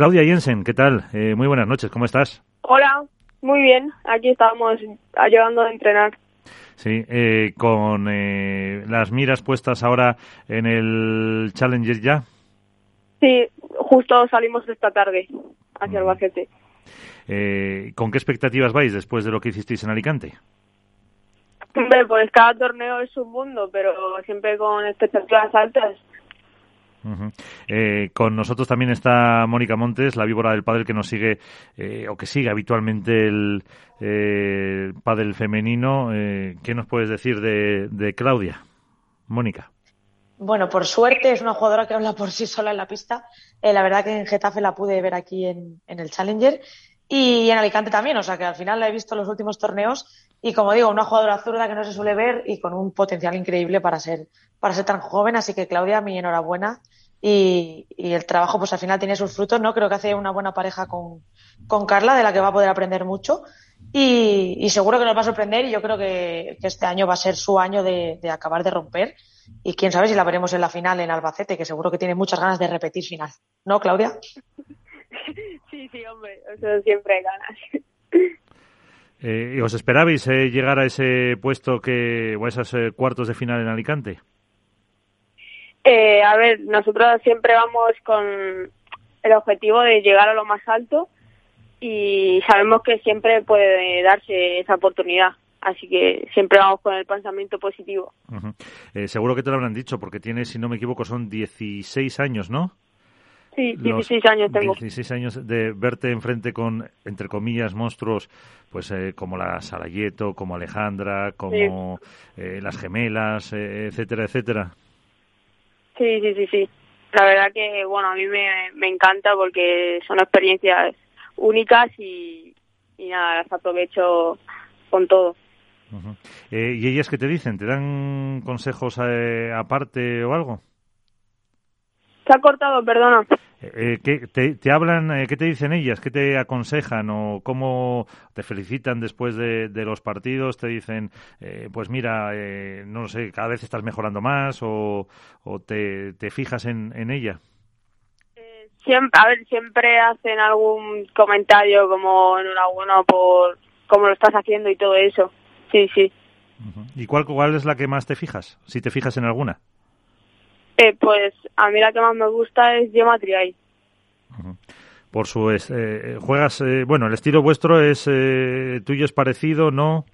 Claudia Jensen, ¿qué tal? Eh, muy buenas noches, ¿cómo estás? Hola, muy bien. Aquí estamos ayudando a entrenar. Sí, eh, con eh, las miras puestas ahora en el Challenger ya. Sí, justo salimos esta tarde hacia el Albacete. Eh, ¿Con qué expectativas vais después de lo que hicisteis en Alicante? Hombre, pues cada torneo es un mundo, pero siempre con expectativas altas. Eh, con nosotros también está Mónica Montes, la víbora del pádel que nos sigue eh, o que sigue habitualmente el eh, pádel femenino. Eh, ¿Qué nos puedes decir de, Claudia? Mónica. Bueno, por suerte es una jugadora que habla por sí sola en la pista. Eh, la verdad que en Getafe la pude ver aquí en, el Challenger y en Alicante también. O sea que al final la he visto en los últimos torneos y como digo, una jugadora zurda que no se suele ver y con un potencial increíble para ser, para ser tan joven. Así que Claudia, mi enhorabuena. Y, y el trabajo pues al final tiene sus frutos, ¿no? Creo que hace una buena pareja con, con Carla, de la que va a poder aprender mucho. Y, y, seguro que nos va a sorprender y yo creo que, que este año va a ser su año de, de, acabar de romper y quién sabe si la veremos en la final en Albacete, que seguro que tiene muchas ganas de repetir final. ¿No, Claudia? Sí, sí, hombre, eso siempre hay ganas. Eh, ¿Os esperabais eh, llegar a ese puesto que, o a esos eh, cuartos de final en Alicante? Eh, a ver, nosotros siempre vamos con el objetivo de llegar a lo más alto y sabemos que siempre puede darse esa oportunidad. Así que siempre vamos con el pensamiento positivo. Uh -huh. eh, seguro que te lo habrán dicho, porque tienes, si no me equivoco, son 16 años, ¿no? Sí, 16 Los años tengo. 16 años de verte enfrente con, entre comillas, monstruos, pues eh, como la Sarayeto, como Alejandra, como sí. eh, las gemelas, eh, etcétera, etcétera. Sí, sí, sí, sí. La verdad que, bueno, a mí me, me encanta porque son experiencias únicas y, y nada, las aprovecho con todo. Uh -huh. eh, ¿Y ellas qué te dicen? ¿Te dan consejos eh, aparte o algo? Se ha cortado, perdona. Eh, ¿qué, te, te, hablan, eh, ¿Qué te dicen ellas? ¿Qué te aconsejan? ¿O cómo te felicitan después de, de los partidos? ¿Te dicen, eh, pues mira, eh, no sé, cada vez estás mejorando más? ¿O, o te, te, fijas en, en ella? Eh, Siempre, a ver, siempre hacen algún comentario como enhorabuena por cómo lo estás haciendo y todo eso. Sí, sí. ¿Y cuál, cuál es la que más te fijas? Si te fijas en alguna. Eh, pues a mí la que más me gusta es Gemma Triay. Uh -huh. Por su es, eh, juegas, eh, bueno, el estilo vuestro es eh, tuyo es parecido, ¿no?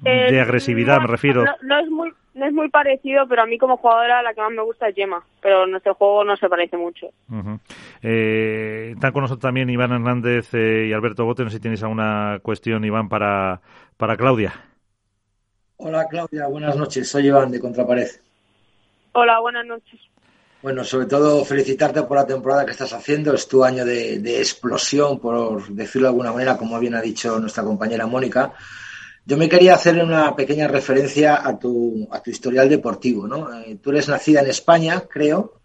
de agresividad no, me refiero. No, no, es muy no es muy parecido, pero a mí como jugadora la que más me gusta es Gemma, pero nuestro juego no se parece mucho. Uh -huh. eh, están con nosotros también Iván Hernández eh, y Alberto Bote, no sé si tienes alguna cuestión, Iván, para, para Claudia. Hola Claudia, buenas noches, soy Iván de Contrapared. Hola, buenas noches. Bueno, sobre todo felicitarte por la temporada que estás haciendo, es tu año de, de explosión, por decirlo de alguna manera, como bien ha dicho nuestra compañera Mónica. Yo me quería hacer una pequeña referencia a tu, a tu historial deportivo, ¿no? Eh, tú eres nacida en España, creo,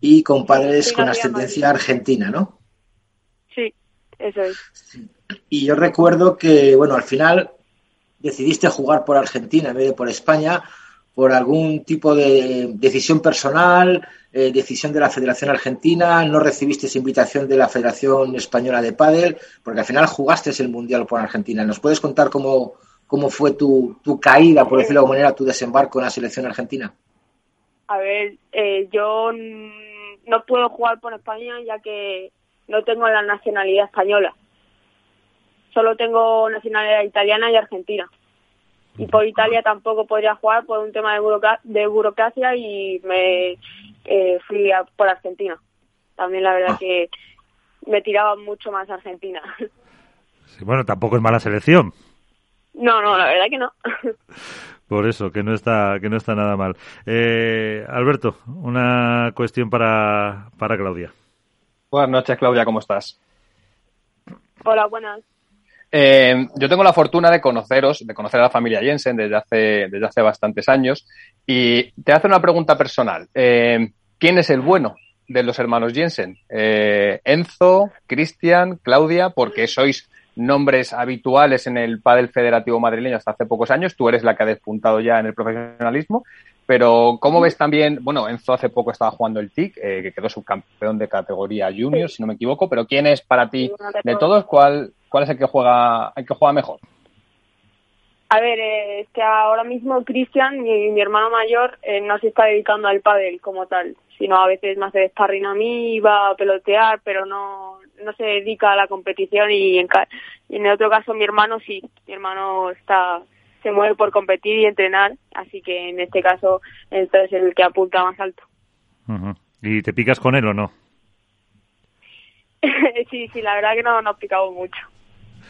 y con padres sí, con ascendencia argentina, ¿no? Sí, eso es. Sí. Y yo recuerdo que, bueno, al final decidiste jugar por Argentina en vez de por España por algún tipo de decisión personal, eh, decisión de la Federación Argentina, no recibiste invitación de la Federación Española de Pádel, porque al final jugaste el Mundial por Argentina. ¿Nos puedes contar cómo, cómo fue tu, tu caída, por decirlo de alguna manera, tu desembarco en la selección argentina? A ver, eh, yo no puedo jugar por España ya que no tengo la nacionalidad española. Solo tengo nacionalidad italiana y argentina y por Italia tampoco podría jugar por un tema de, burocracia, de burocracia y me eh, fui a, por Argentina. También la verdad ah. que me tiraba mucho más Argentina. Sí, bueno, tampoco es mala selección. No, no, la verdad que no. Por eso, que no está, que no está nada mal. Eh, Alberto, una cuestión para, para Claudia. Buenas noches, Claudia, ¿cómo estás? Hola, buenas. Eh, yo tengo la fortuna de conoceros, de conocer a la familia Jensen desde hace, desde hace bastantes años y te hace una pregunta personal. Eh, ¿Quién es el bueno de los hermanos Jensen? Eh, ¿Enzo, Cristian, Claudia? Porque sois nombres habituales en el pádel federativo madrileño hasta hace pocos años. Tú eres la que ha despuntado ya en el profesionalismo. Pero, ¿cómo ves también? Bueno, Enzo hace poco estaba jugando el TIC, eh, que quedó subcampeón de categoría junior, si no me equivoco. Pero, ¿quién es para ti, de todos, cuál, cuál es el que juega, el que juega mejor? A ver, eh, es que ahora mismo Cristian, mi, mi hermano mayor, eh, no se está dedicando al pádel como tal, sino a veces me hace sparring a mí, va a pelotear, pero no, no se dedica a la competición y en, y en otro caso mi hermano sí, mi hermano está se mueve por competir y entrenar, así que en este caso entonces es el que apunta más alto. ¿Y te picas con él o no? sí, sí, la verdad que no nos picamos mucho.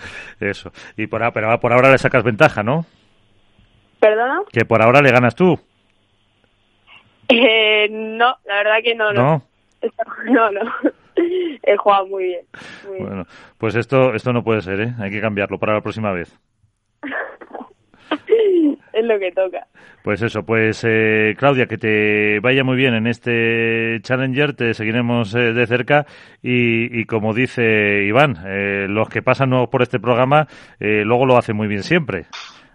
Eso. Y por, pero por ahora le sacas ventaja, ¿no? ¿Perdona? Que por ahora le ganas tú. Eh, no, la verdad que no, no. No, no. He jugado muy bien. bueno, pues esto, esto no puede ser, ¿eh? Hay que cambiarlo para la próxima vez. Es lo que toca. Pues eso, pues eh, Claudia, que te vaya muy bien en este Challenger, te seguiremos eh, de cerca y, como dice Iván, eh, los que pasan por este programa luego lo hacen muy bien siempre.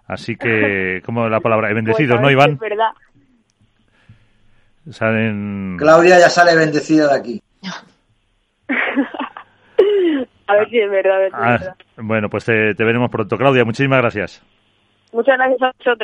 Así que, como la palabra, he bendecido, pues ¿no, Iván? Es verdad. Salen... Claudia ya sale bendecida de aquí. a ver si es verdad. A ver si es ah, verdad. Bueno, pues te veremos pronto. Claudia, muchísimas gracias. Muchas gracias a vosotros.